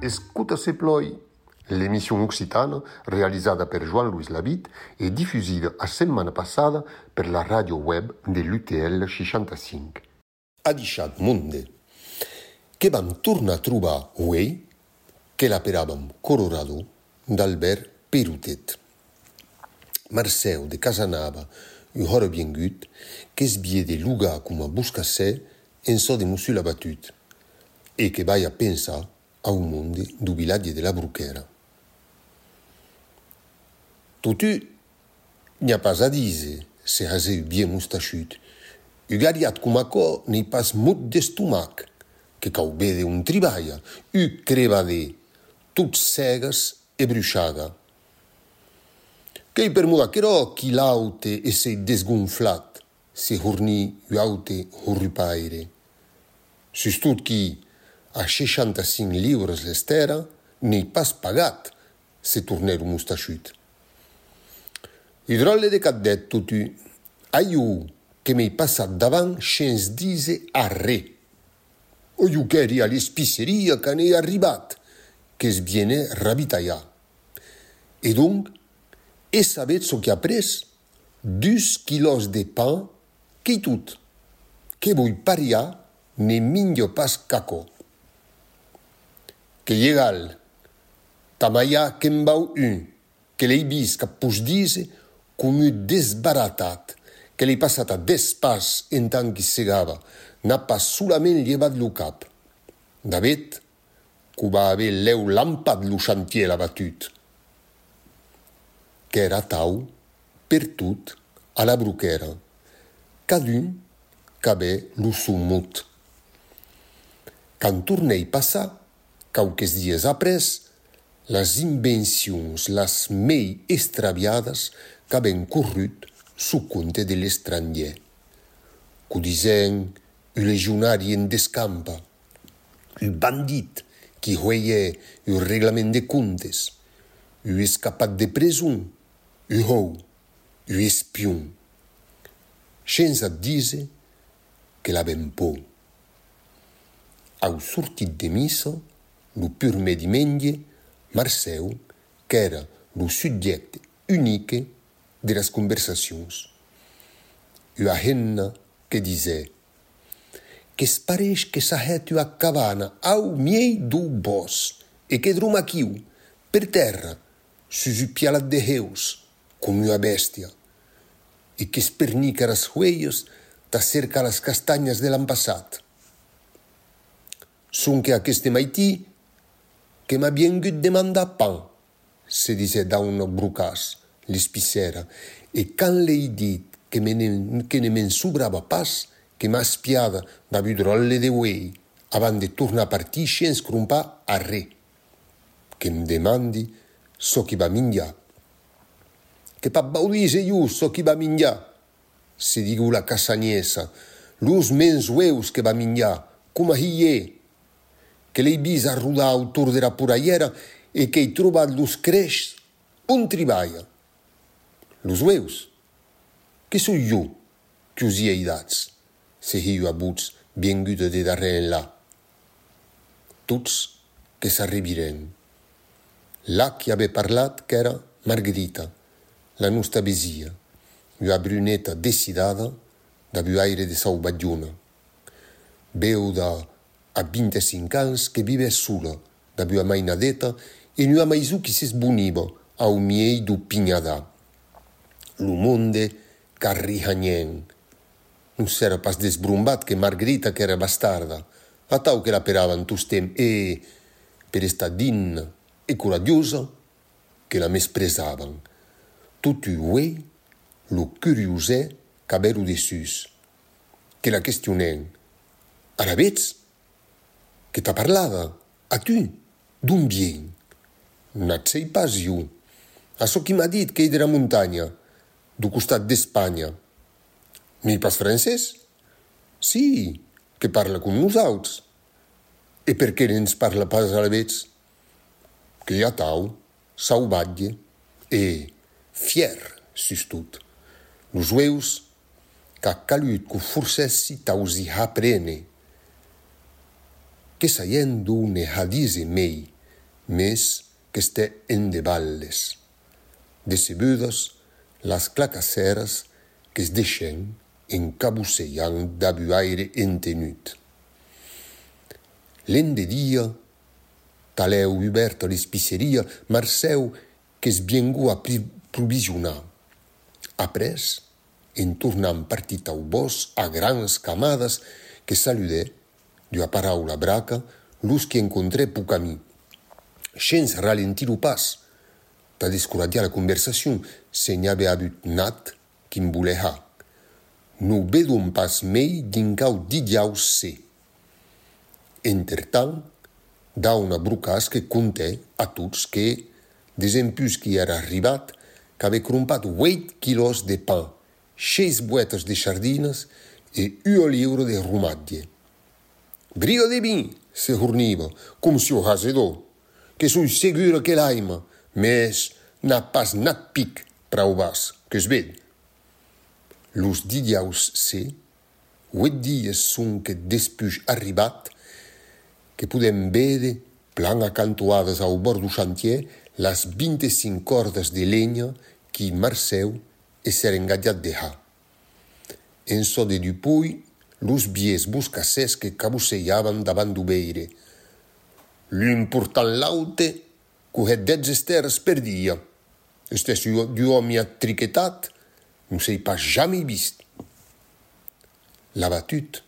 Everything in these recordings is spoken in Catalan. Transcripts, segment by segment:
Escuta se ploi. L'émission occitane, realizzata per Jean-Louis Labitte e diffusa la settimana passata per la radio web dell'UTL 65. Adichat monde che vam torna a trovare che l'aperavano Colorado d'Albert Piroutet. Marcel de Casanova eût ora biengut qu'esbier de lugar cum a buscassè en so de mussul abatut e que vai a pensar a un monde du vilatge de la Bruquera. Totu n'y a pas à dire, se hase bien moustachut, eût gariat cum pas mut d'estomac, que caubé de un triballa, eût crevadé tot cègas e bruxaga. Quei per muda quero qui l'aute e se desgonflat, se horni u aute horripaire. Sus tot qui a 65 livres l'estera, n'hi pas pagat se tornèr un mustaxut. Hidrole de cat dèt tot u, aiu, que m'hi passa davant xens dise arre. O iu queri a l'espisseria que n'hi arribat. que se viene. Et donc, et savait ce qui a pris 12 kilos de pain qui tout, que vous paria ne minyo pas caco. Que llegal, tamaya kembau un, que l'eibis capus dise, comu desbaratat, que li passat a despas en tant que segava, n'a pas solament llevat lo cap. David, va haver l'eu lampat lo chantier l'abatut. Qu'era tau, per tot, a la bruquera. Cadun qu'avè lo sumut. Quand tornei passar, quauques dies après, les invencions les mei extraviades qu'avèn corrut su compte de l'estranger. Cu disen un legionari en descampa, un bandit que royait o règlement de contas, o escapado de presum, o rou, o espion. Chenza disait que la beau. Ao surtir de missa, no primeiro medimengue, Marcel, que era o sujeito único das conversações, e a reine que dizia que sparês que Kesparesh a cavana ao miei do bos, e quedrumaquiu, per terra, sujupiala de Deus como a bestia, e que espernica as rueias da cerca las castanhas de l'ambassat. Sonque aqueste maití, que m'a bien gut demanda pan, se disait da un brucas, l'espicera, e quand l'ei dit que, me ne, que ne m'en sobrava pas, que m'ha espiada da budrolle de uei, avant de tornar a partir sense crompar a re. Que em demandi so qui va minjar. Que pa baudise iu so qui va minjar, se digu la casagnesa, lus mens ueus que va minjar, com a hiie, que l'ei bis a rodar autour de la puraiera e que ei trobat lus creix on triballa. Los ueus, que so jo que us hi he dats, se hiu abuts bien guda de darrere là. Tots que s'arribiren. Là qui ave parlat qu'era Margherita, la nostra vesia, una bruneta decidada da buaire de sau bagiuna. Veu da a 25 ans que vive sola, da bua mainadeta e nu a maisu qui s'esbuniva au miei du pignadà. Lo monde carrihanien. Non s'era pas desbrumbat que Margherita era bastarda, a tau che la peravan tostem e, per esta dinna e coradiosa, che la mespresavan. Tutu uei, lo curiosè qu'aberu de sus, que la questionen. Ara vets? Que t'ha parlada? A tu? D'on bien? N'at sei pas jo. A so qui m'ha dit que ei de la muntanya, du costat d'Espanya. Mi pas francès? Sí, que parla com nosaltres. E per què ens parla pas a la vets? que hi ha tau, sauvatge e fier sus tot. Los ueus qu'a calut que forcessi tausi aprene. Que saien ne hadise mei, mes que este en de balles. Decebudes las clacaceres que es deixen encabuseillant d'abuaire entenut. L'en de dia, talèu obert a l'espisseria, Marcèu qu'es biengu a provisionar. Après, en tornant partit au bosc a grans camades que saludè, d'ua paraula braca, l'ús que encontrè a mi. Xens ralentir lo pas, t'a descoradiar la conversacion, se n'hi avait abut nat quin volè ha. no vedon pas mei din cau didiau se. Entertal, da una brucas que conté a tots que, desempus qui era arribat, qu'ave crompat 8 quilos de pa, 6 boetes de sardines e 1 lliure de rumatge. Brio de vin, se horniva, com si ho hasedó, que son segura que l'aima, mes n'ha pas nat pic, prou vas, que es vedi los didiaus se, huit dies son que despuj arribat, que pudem vede, plan acantuades au bord du chantier, las 25 cordes de leña qui marceu e ser engatjat de ha. En so de Dupuy, los bies buscassers que cabusseiaven davant du beire. L'important laute cujet dez esters per dia. Estes du homi triquetat, não sei pas jamais visto. La battute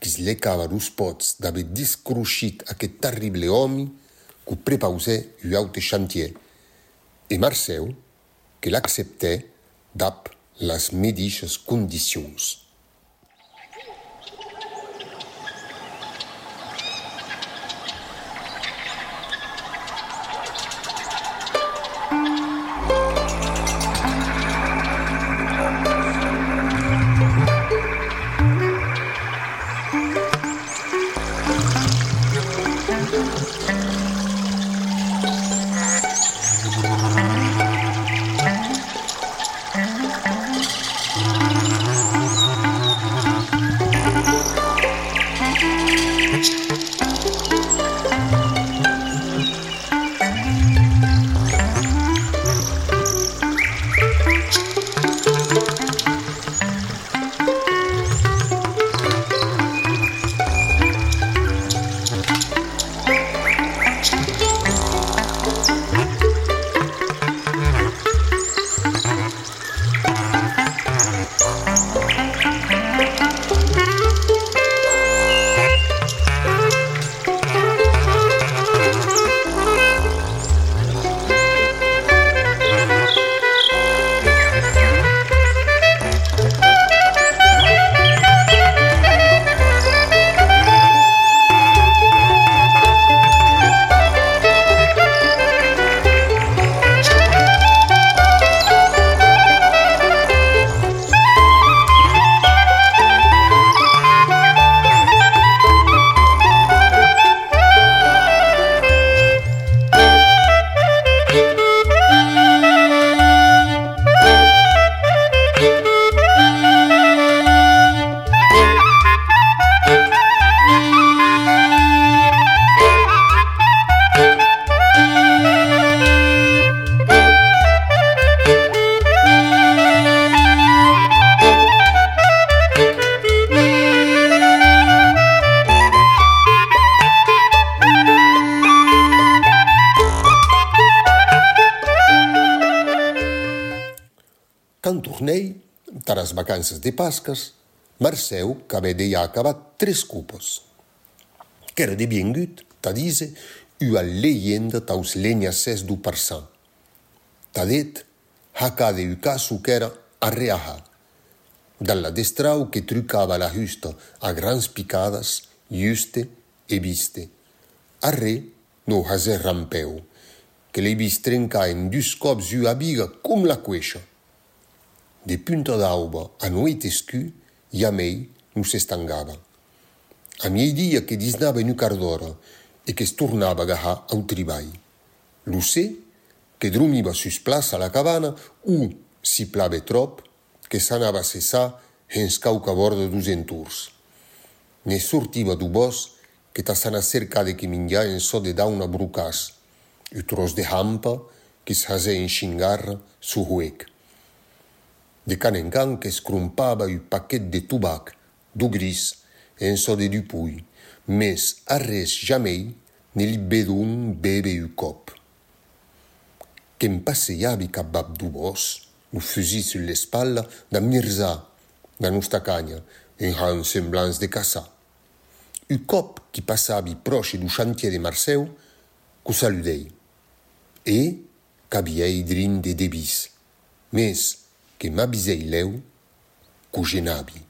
qui se lecava dos potes d'avait discruchit aquest terrible homme que prépausait un autre chantier. Et Marcel, que l'acceptait, d'ap les médiches conditions. las vacanzas de Pascas, Marceu cabedejava tres cupos. Qu'èra de biengut, ta dise, ua leyenda taus lenha ses du parsan. Tadet, hacà de ucasu qu'èra arreaha. Dalla destrau que trucava la justa a grans picadas, juste e viste. Arre no haser rampeu, que l'he trenca trencar en dus cops ua biga com la cueixa. de punta d'auba a nuit escu, i a mei nu s'estangava. A miei dia que disnava nu quart d'hora e que es tornava a gajar au tribai. Lo sé que drumiva sus plaça a la cabana u si plave trop que s'anava a cessar ens cauca borda dus entours. Ne sortiva du bosc que ta sana cerca de que minja en so de da una brucas, u e tros de hampa que s'hase en xingarra su huec. de canencan que escrompava un paquet de tobac, du gris e un so de dupui, mais a jamais ni li bedon bebe un cop. Qu'en passeiavi cap bab du bosc, un fusil sur l'espal d'un Mirza, dans nostra canya, un gran semblance de caça. Un cop qui passavi proche du chantier de Marseille, que saludei. Et qu'aviei drin de débis. Mais che m'abisei leu cu genabi.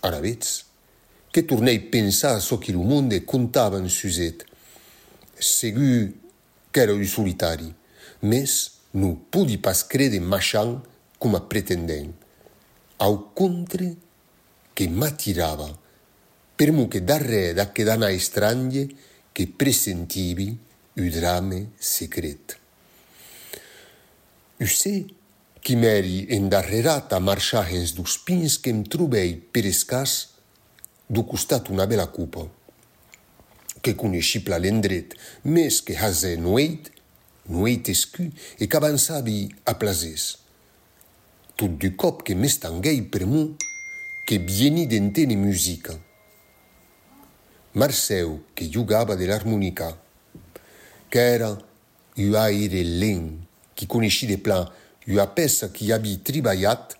Araveți, che turnei pensa so che lu mondo contava in suzet, segu che ero i solitari, mes nu pudi pas crede machan come a pretendem. Au contre che m'attirava, per mu che darre da che dana estrange che presentivi u drame secret. Usei Chimeri indarrerata marcia hens dus pins chem trubei perescas du costat una bela cupă, che cu neșipla lendret, mes che haze nueit, nueit escu, e qu'avançavi a plazes. Tot du cop che m'estanguei per mu, che bieni d'entene musica. Marceu, che jugava de l'harmonica, qu'era un aire lent, qui conosci de plan ua peça qui avi tribalhat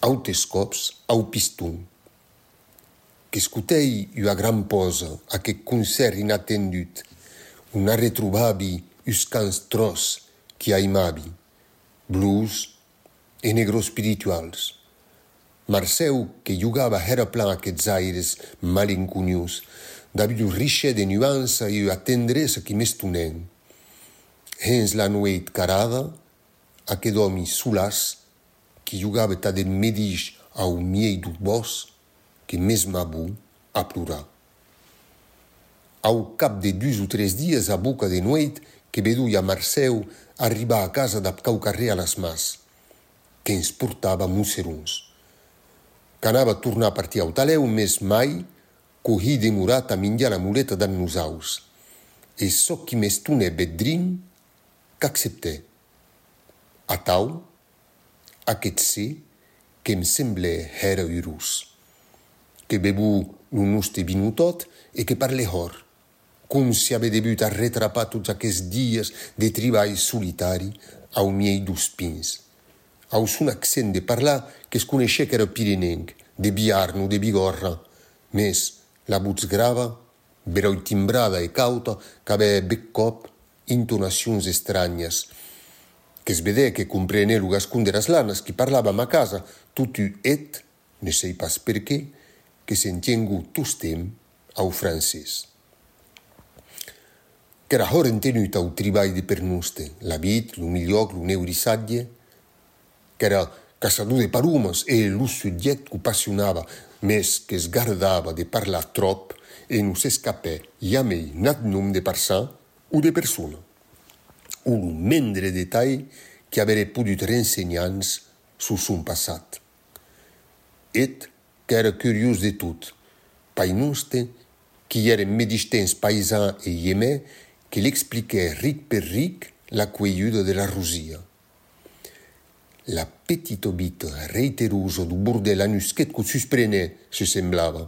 autes cops au piston. Qu'escutei ua gran posa, a que concert inattendut, una retrovavi us cans tros qui aimavi, blues e negros spirituals. Marceu, que jugava era plan aquests aires malinconius, d'avi un riche de nuança e a tendresa qui m'estunen. Hens la nueit carada, a que domi sulas, qui jugava ta de medix au miei du bos, que mesma bu a plorar. Au cap de dus o tres dies a boca de noit que veduia Marceu arribar a casa d'ap carrer a las mas, que ens portava musseruns. Qu'anava a tornar a partir au taleu, mes mai, cohi demorat a minjar la muleta d'an nosaus. E so qui m'estune bedrin, qu'acceptè. A tau, aquest sí, que em semble era urus. Que bebu un uste vinu tot e que parle hor com si ave debut a retrapar tots aquests dies de treball solitari au miei dus pins. Aus un accent de parlar que es que era pirinenc, de Biarno, de Bigorra, mes la voz grava, berau timbrada e cauta, qu'ave bec cop intonacions estranyes, que es vede que comprene lo gascun de las lanas qui parlava a casa, tutu et, ne sei pas per què, que s'entiengu tostem au francès qu'era hor entenut au treball de pernuste, la vit, lo millor, lo neurisatge, qu'era caçador de parumes e lo subjet que passionava, mes que es gardava de parlar trop e non s'escapè jamai nat nom de parçar o de persona. un mindre détail qui avere pu d'utre ensegnans sus un passat. Et qu'ère curius de tout, painunste, qui ère medistens paisan e iemè, che l'expliquè ric per ric la queiuda de la Rusia. L'appetito bit reiteruso du burdelanus che cu susprenè, se semblava.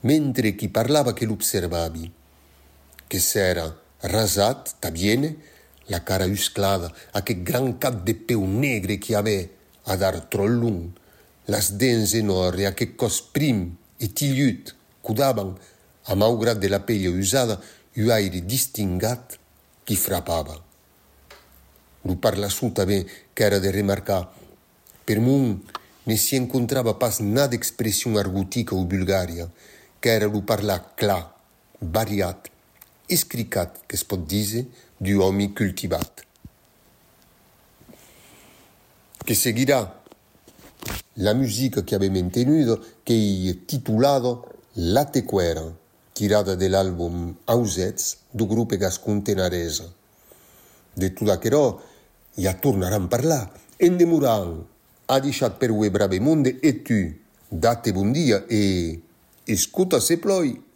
Mentre chi parlava che l'observavi, che s'era rasat, tabiene, la cara usclada, aquest gran cap de peu negre qui ave a dar tro lung, las dents enorme, aquest cos prim e tillut, cudaban, a maugrat de la pelle usada, un aire distingat qui frappava. Lo parla su també qu'era de remarcar. Per mon ne si encontrava pas nada d'expression argotica o bulgària, qu'era lo parlar clar, variat, escricat, que es pot dire, di uomini coltivati, che seguirà la musica che abbiamo mantenuto, che è titolata La Tequera, tirata dall'album Ausez del gruppo Gascon Tenarese. Di tutto ciò, ja torneranno a parlare, Endemuran, demuranno, ha lasciato per voi brave monde e tu, date buon dia e escuta se ploi.